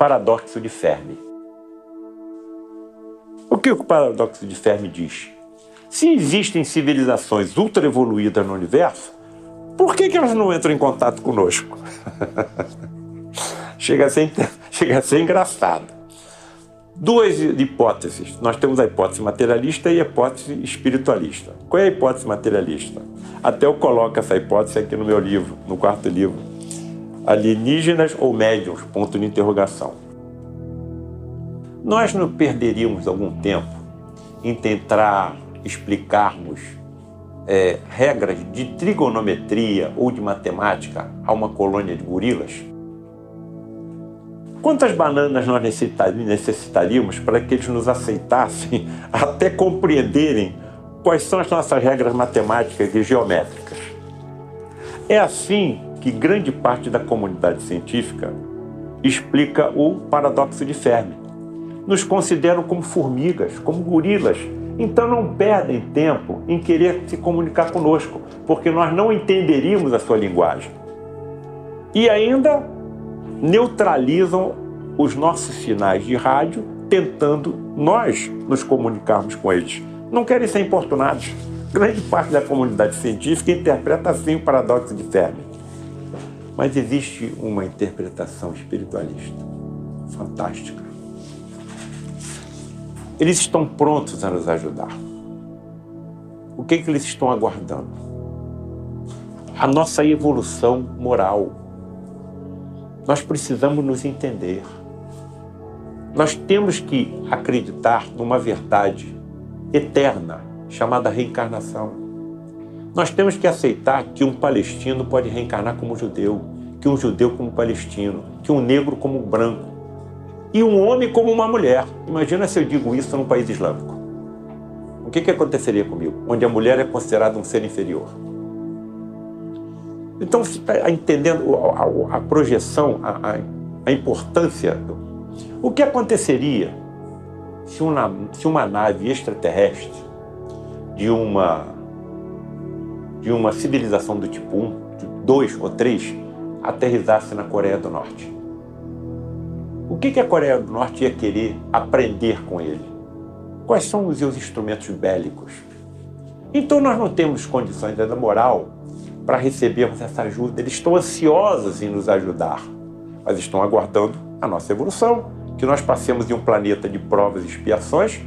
paradoxo de Fermi. O que o paradoxo de Fermi diz? Se existem civilizações ultra evoluídas no universo, por que, que elas não entram em contato conosco? chega, a ser, chega a ser engraçado. Duas hipóteses. Nós temos a hipótese materialista e a hipótese espiritualista. Qual é a hipótese materialista? Até eu coloco essa hipótese aqui no meu livro, no quarto livro. Alienígenas ou médiums? Ponto de interrogação. Nós não perderíamos algum tempo em tentar explicarmos é, regras de trigonometria ou de matemática a uma colônia de gorilas? Quantas bananas nós necessitaríamos para que eles nos aceitassem até compreenderem quais são as nossas regras matemáticas e geométricas? É assim que grande parte da comunidade científica explica o paradoxo de Fermi. Nos consideram como formigas, como gorilas, então não perdem tempo em querer se comunicar conosco, porque nós não entenderíamos a sua linguagem. E ainda neutralizam os nossos sinais de rádio, tentando nós nos comunicarmos com eles. Não querem ser importunados. Grande parte da comunidade científica interpreta assim o paradoxo de Fermi. Mas existe uma interpretação espiritualista fantástica. Eles estão prontos a nos ajudar. O que, é que eles estão aguardando? A nossa evolução moral nós precisamos nos entender. Nós temos que acreditar numa verdade eterna chamada reencarnação. Nós temos que aceitar que um palestino pode reencarnar como judeu, que um judeu como palestino, que um negro como branco e um homem como uma mulher. Imagina se eu digo isso num país islâmico. O que, que aconteceria comigo? Onde a mulher é considerada um ser inferior. Então, você está entendendo a, a projeção, a, a, importância. O que aconteceria se uma, se uma nave extraterrestre de uma, de uma civilização do tipo 1, 2 ou 3, aterrizasse na Coreia do Norte? O que, a Coreia do Norte ia querer aprender com ele? Quais são os seus instrumentos bélicos? Então, nós não temos condições da moral para recebermos essa ajuda. Eles estão ansiosos em nos ajudar, mas estão aguardando a nossa evolução, que nós passemos de um planeta de provas e expiações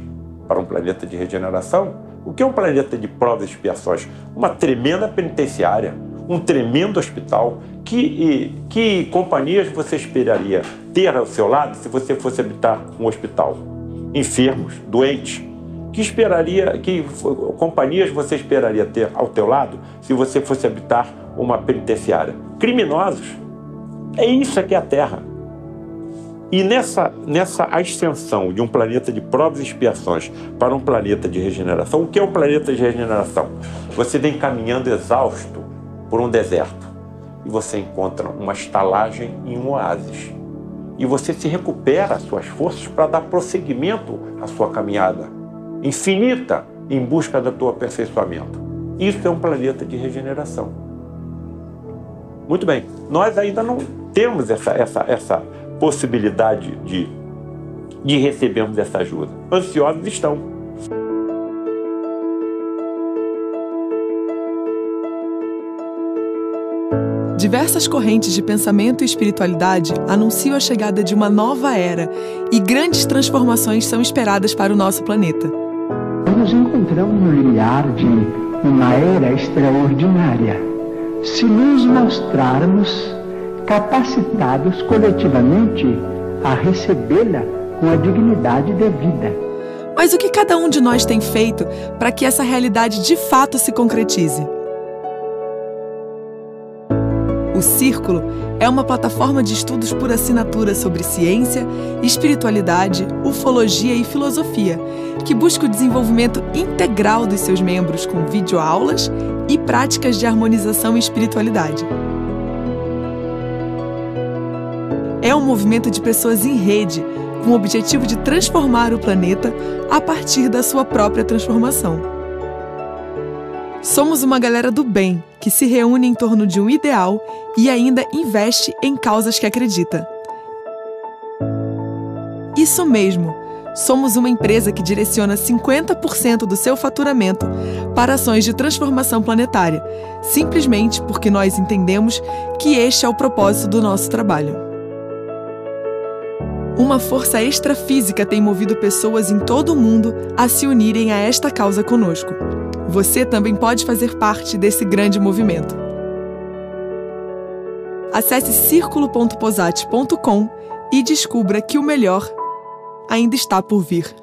para um planeta de regeneração. O que é um planeta de provas e expiações? Uma tremenda penitenciária, um tremendo hospital. Que, que companhias você esperaria ter ao seu lado se você fosse habitar um hospital? Enfermos, doentes, que esperaria, que companhias você esperaria ter ao teu lado se você fosse habitar uma penitenciária? Criminosos. É isso que é a Terra. E nessa, nessa ascensão de um planeta de provas e expiações para um planeta de regeneração, o que é um planeta de regeneração? Você vem caminhando exausto por um deserto e você encontra uma estalagem em um oásis. E você se recupera as suas forças para dar prosseguimento à sua caminhada infinita em busca do teu aperfeiçoamento. Isso é um planeta de regeneração. Muito bem, nós ainda não temos essa, essa, essa possibilidade de, de recebermos essa ajuda. Ansiosos estão. Diversas correntes de pensamento e espiritualidade anunciam a chegada de uma nova era e grandes transformações são esperadas para o nosso planeta nos encontramos no limiar de uma era extraordinária. Se nos mostrarmos capacitados coletivamente a recebê-la com a dignidade devida. Mas o que cada um de nós tem feito para que essa realidade de fato se concretize? O Círculo é uma plataforma de estudos por assinatura sobre ciência, espiritualidade, ufologia e filosofia, que busca o desenvolvimento integral dos seus membros com videoaulas e práticas de harmonização e espiritualidade. É um movimento de pessoas em rede, com o objetivo de transformar o planeta a partir da sua própria transformação. Somos uma galera do bem que se reúne em torno de um ideal e ainda investe em causas que acredita. Isso mesmo! Somos uma empresa que direciona 50% do seu faturamento para ações de transformação planetária, simplesmente porque nós entendemos que este é o propósito do nosso trabalho. Uma força extrafísica tem movido pessoas em todo o mundo a se unirem a esta causa conosco. Você também pode fazer parte desse grande movimento. Acesse círculo.posate.com e descubra que o melhor ainda está por vir.